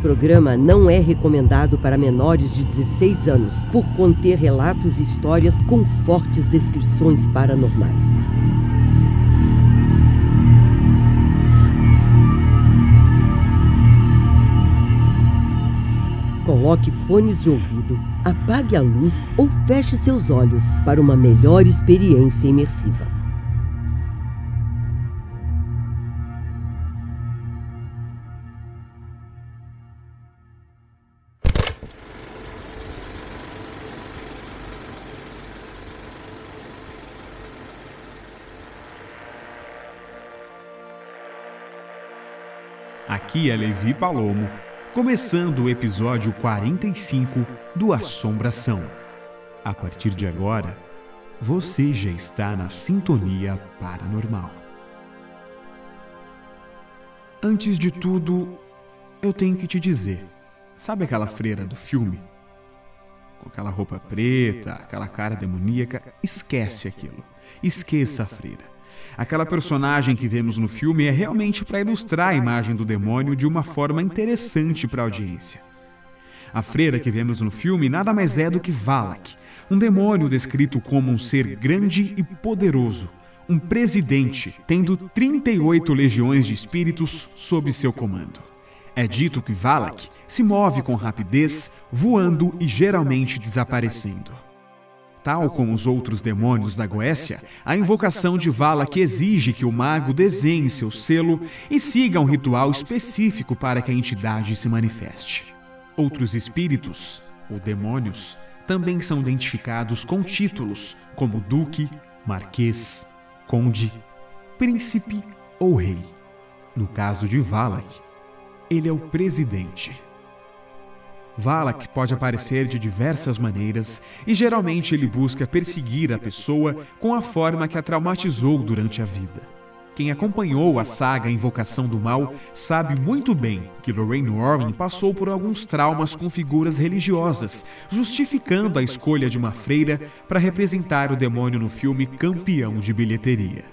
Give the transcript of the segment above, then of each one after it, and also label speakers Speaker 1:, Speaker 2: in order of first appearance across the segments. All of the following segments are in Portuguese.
Speaker 1: programa não é recomendado para menores de 16 anos, por conter relatos e histórias com fortes descrições paranormais. Coloque fones de ouvido, apague a luz ou feche seus olhos para uma melhor experiência imersiva.
Speaker 2: Aqui é Levi Palomo, começando o episódio 45 do Assombração. A partir de agora, você já está na sintonia paranormal. Antes de tudo, eu tenho que te dizer: sabe aquela freira do filme? Com aquela roupa preta, aquela cara demoníaca? Esquece aquilo. Esqueça a freira. Aquela personagem que vemos no filme é realmente para ilustrar a imagem do demônio de uma forma interessante para a audiência. A freira que vemos no filme nada mais é do que Valak, um demônio descrito como um ser grande e poderoso, um presidente tendo 38 legiões de espíritos sob seu comando. É dito que Valak se move com rapidez, voando e geralmente desaparecendo. Tal como os outros demônios da Goécia, a invocação de Vala que exige que o mago desenhe seu selo e siga um ritual específico para que a entidade se manifeste. Outros espíritos, ou demônios, também são identificados com títulos como Duque, Marquês, Conde, Príncipe ou Rei. No caso de Valak, ele é o presidente. Valak pode aparecer de diversas maneiras e geralmente ele busca perseguir a pessoa com a forma que a traumatizou durante a vida. Quem acompanhou a saga Invocação do Mal sabe muito bem que Lorraine Warren passou por alguns traumas com figuras religiosas, justificando a escolha de uma freira para representar o demônio no filme campeão de bilheteria.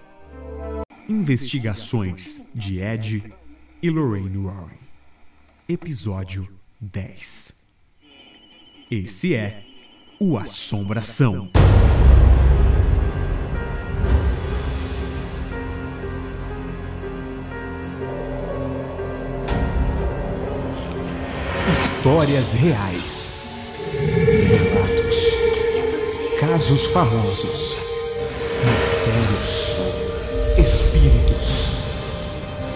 Speaker 2: Investigações de Ed e Lorraine Warren. Episódio 10. Esse é o Assombração. Histórias reais. Relatos. Casos famosos. Mistérios. Espíritos.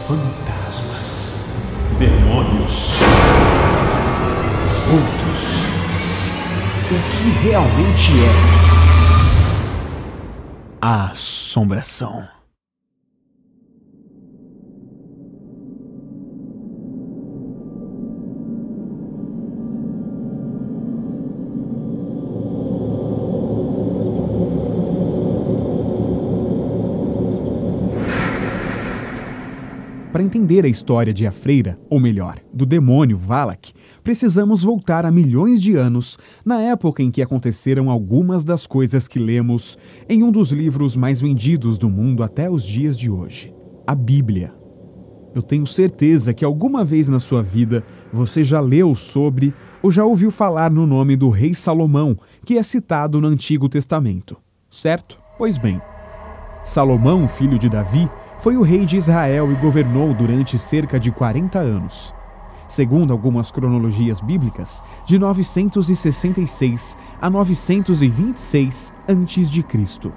Speaker 2: Fantasmas. Demônios. Outros o que realmente é a assombração. Entender a história de A Freira, ou melhor, do demônio Valak, precisamos voltar a milhões de anos, na época em que aconteceram algumas das coisas que lemos em um dos livros mais vendidos do mundo até os dias de hoje a Bíblia. Eu tenho certeza que alguma vez na sua vida você já leu sobre ou já ouviu falar no nome do rei Salomão, que é citado no Antigo Testamento, certo? Pois bem, Salomão, filho de Davi, foi o rei de Israel e governou durante cerca de 40 anos. Segundo algumas cronologias bíblicas, de 966 a 926 a.C.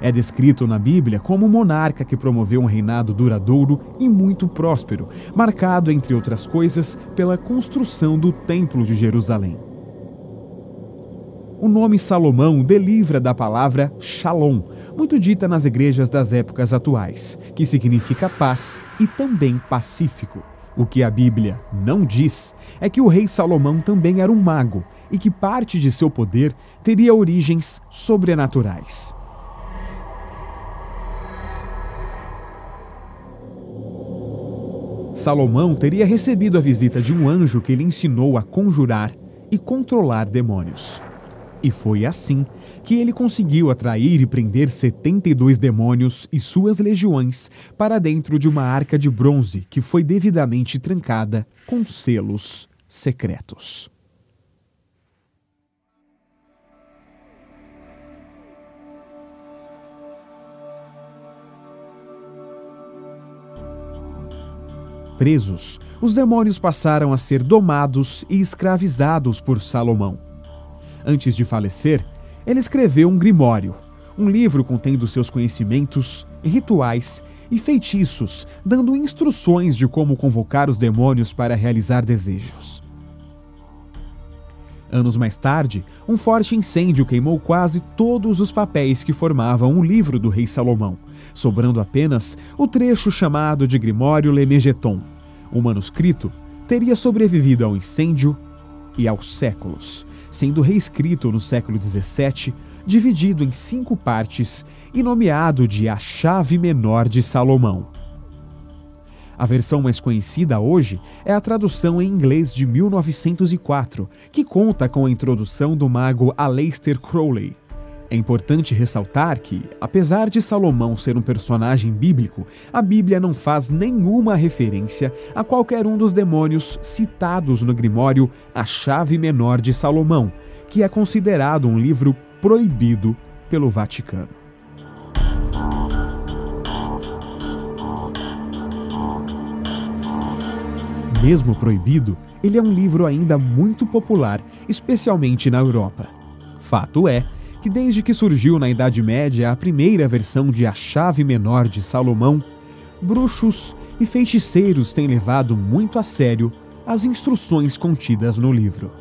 Speaker 2: É descrito na Bíblia como um monarca que promoveu um reinado duradouro e muito próspero, marcado, entre outras coisas, pela construção do Templo de Jerusalém. O nome Salomão delivra da palavra Shalom, muito dita nas igrejas das épocas atuais, que significa paz e também pacífico. O que a Bíblia não diz é que o rei Salomão também era um mago e que parte de seu poder teria origens sobrenaturais. Salomão teria recebido a visita de um anjo que lhe ensinou a conjurar e controlar demônios. E foi assim que ele conseguiu atrair e prender 72 demônios e suas legiões para dentro de uma arca de bronze que foi devidamente trancada com selos secretos. Presos, os demônios passaram a ser domados e escravizados por Salomão. Antes de falecer, ele escreveu um grimório, um livro contendo seus conhecimentos, rituais e feitiços, dando instruções de como convocar os demônios para realizar desejos. Anos mais tarde, um forte incêndio queimou quase todos os papéis que formavam o livro do rei Salomão, sobrando apenas o trecho chamado de Grimório Lemegeton. O manuscrito teria sobrevivido ao incêndio e aos séculos, sendo reescrito no século XVII, dividido em cinco partes e nomeado de A Chave Menor de Salomão. A versão mais conhecida hoje é a tradução em inglês de 1904, que conta com a introdução do mago Aleister Crowley. É importante ressaltar que, apesar de Salomão ser um personagem bíblico, a Bíblia não faz nenhuma referência a qualquer um dos demônios citados no Grimório A Chave Menor de Salomão, que é considerado um livro proibido pelo Vaticano. Mesmo proibido, ele é um livro ainda muito popular, especialmente na Europa. Fato é que, desde que surgiu na Idade Média a primeira versão de A Chave Menor de Salomão, bruxos e feiticeiros têm levado muito a sério as instruções contidas no livro.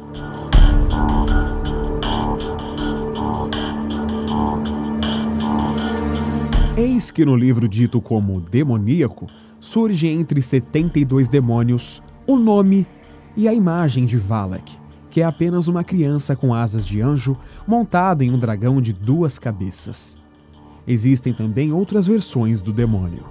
Speaker 2: Eis que no livro dito como demoníaco, surge entre 72 demônios o nome e a imagem de Valak, que é apenas uma criança com asas de anjo montada em um dragão de duas cabeças. Existem também outras versões do demônio.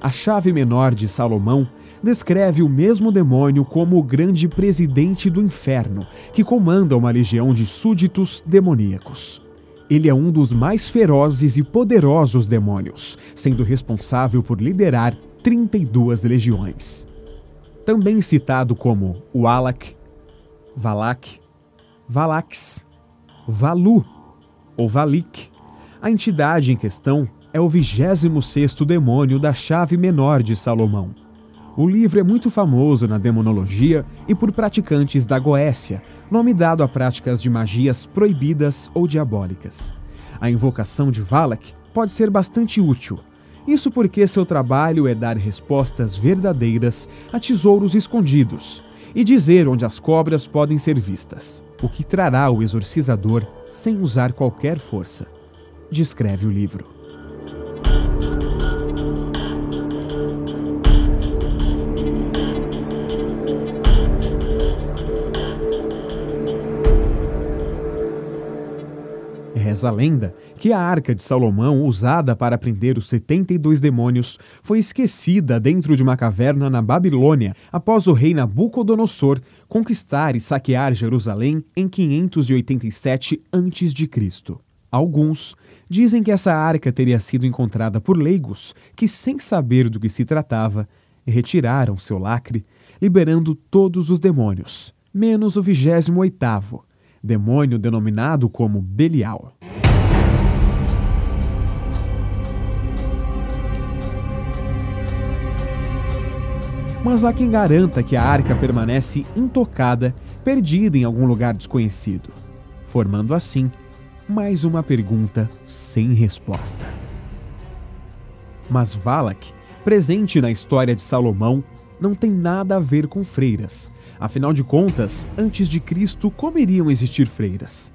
Speaker 2: A chave menor de Salomão descreve o mesmo demônio como o grande presidente do inferno, que comanda uma legião de súditos demoníacos. Ele é um dos mais ferozes e poderosos demônios, sendo responsável por liderar 32 legiões. Também citado como Walak, Valak, Valax, Valu ou Valik, a entidade em questão é o 26º demônio da chave menor de Salomão. O livro é muito famoso na demonologia e por praticantes da Goécia, nome dado a práticas de magias proibidas ou diabólicas. A invocação de Valak pode ser bastante útil, isso porque seu trabalho é dar respostas verdadeiras a tesouros escondidos e dizer onde as cobras podem ser vistas, o que trará o exorcizador sem usar qualquer força. Descreve o livro. Reza a lenda que a arca de Salomão, usada para prender os 72 demônios, foi esquecida dentro de uma caverna na Babilônia após o rei Nabucodonosor conquistar e saquear Jerusalém em 587 a.C. Alguns dizem que essa arca teria sido encontrada por leigos que, sem saber do que se tratava, retiraram seu lacre, liberando todos os demônios, menos o 28º, demônio denominado como Belial. Mas há quem garanta que a arca permanece intocada, perdida em algum lugar desconhecido, formando assim mais uma pergunta sem resposta. Mas Valak, presente na história de Salomão, não tem nada a ver com freiras. Afinal de contas, antes de Cristo, como iriam existir freiras?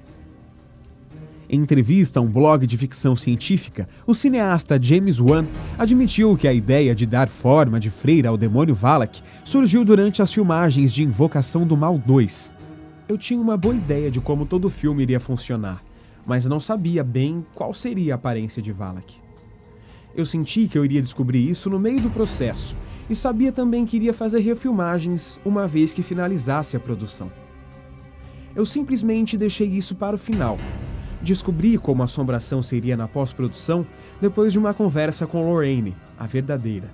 Speaker 2: Em entrevista a um blog de ficção científica, o cineasta James Wan admitiu que a ideia de dar forma de freira ao demônio Valak surgiu durante as filmagens de Invocação do Mal 2. Eu tinha uma boa ideia de como todo o filme iria funcionar, mas não sabia bem qual seria a aparência de Valak. Eu senti que eu iria descobrir isso no meio do processo e sabia também que iria fazer refilmagens uma vez que finalizasse a produção. Eu simplesmente deixei isso para o final. Descobri como a assombração seria na pós-produção depois de uma conversa com Lorraine, a verdadeira.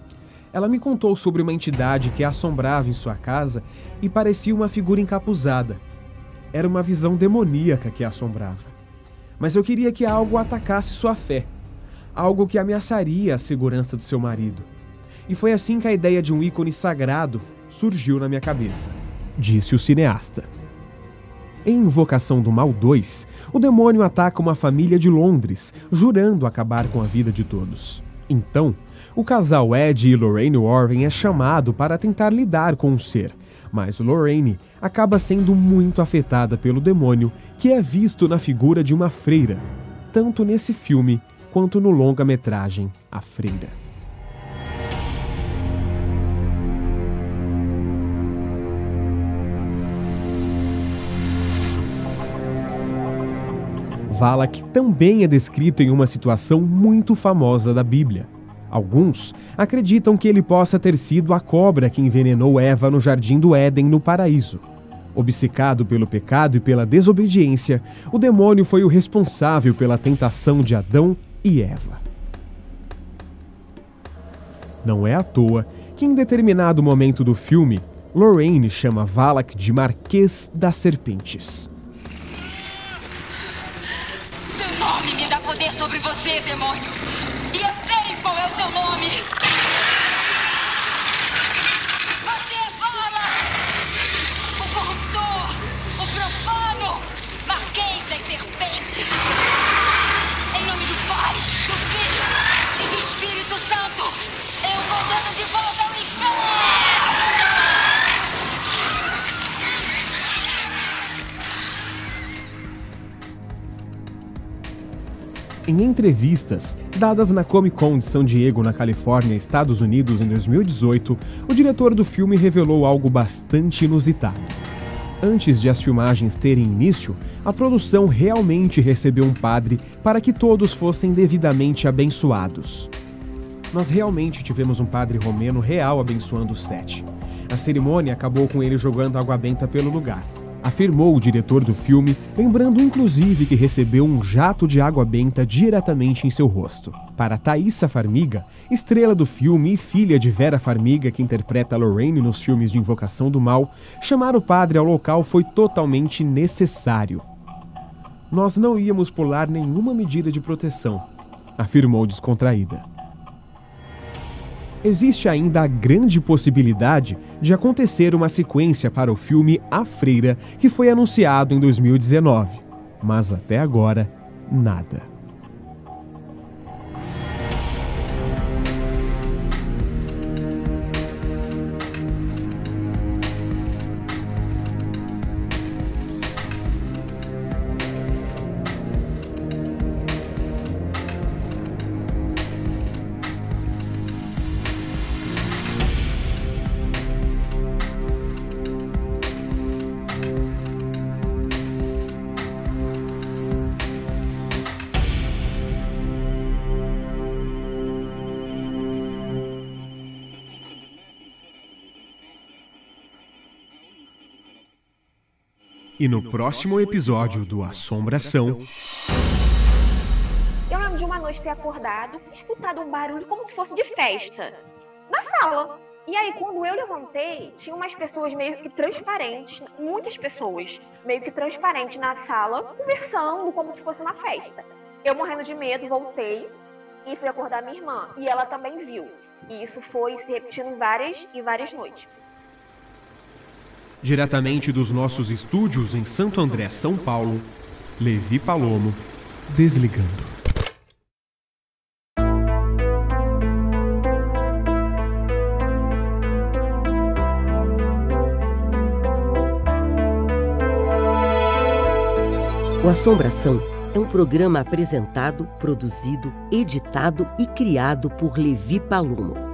Speaker 2: Ela me contou sobre uma entidade que a assombrava em sua casa e parecia uma figura encapuzada. Era uma visão demoníaca que a assombrava. Mas eu queria que algo atacasse sua fé, algo que ameaçaria a segurança do seu marido. E foi assim que a ideia de um ícone sagrado surgiu na minha cabeça, disse o cineasta. Em Invocação do Mal 2, o demônio ataca uma família de Londres, jurando acabar com a vida de todos. Então, o casal Ed e Lorraine Warren é chamado para tentar lidar com o ser, mas Lorraine acaba sendo muito afetada pelo demônio que é visto na figura de uma freira, tanto nesse filme quanto no longa-metragem A Freira. Valak também é descrito em uma situação muito famosa da Bíblia. Alguns acreditam que ele possa ter sido a cobra que envenenou Eva no jardim do Éden, no paraíso. Obcecado pelo pecado e pela desobediência, o demônio foi o responsável pela tentação de Adão e Eva. Não é à toa que, em determinado momento do filme, Lorraine chama Valak de Marquês das Serpentes.
Speaker 3: Poder sobre você, demônio. E eu sei qual é o seu nome.
Speaker 2: Em entrevistas dadas na Comic Con de São Diego, na Califórnia, Estados Unidos, em 2018, o diretor do filme revelou algo bastante inusitado. Antes de as filmagens terem início, a produção realmente recebeu um padre para que todos fossem devidamente abençoados. Nós realmente tivemos um padre romeno real abençoando o set. A cerimônia acabou com ele jogando água benta pelo lugar afirmou o diretor do filme, lembrando inclusive que recebeu um jato de água benta diretamente em seu rosto. Para Thaisa Farmiga, estrela do filme e filha de Vera Farmiga, que interpreta Lorraine nos filmes de Invocação do Mal, chamar o padre ao local foi totalmente necessário. Nós não íamos pular nenhuma medida de proteção, afirmou descontraída existe ainda a grande possibilidade de acontecer uma sequência para o filme A Freira, que foi anunciado em 2019. Mas até agora, nada. E no próximo episódio do Assombração.
Speaker 4: Eu lembro de uma noite ter acordado, escutado um barulho como se fosse de festa. Na sala. E aí, quando eu levantei, tinha umas pessoas meio que transparentes, muitas pessoas, meio que transparentes na sala, conversando como se fosse uma festa. Eu morrendo de medo, voltei e fui acordar minha irmã. E ela também viu. E isso foi se repetindo várias e várias noites.
Speaker 2: Diretamente dos nossos estúdios em Santo André, São Paulo, Levi Palomo, desligando.
Speaker 1: O Assombração é um programa apresentado, produzido, editado e criado por Levi Palomo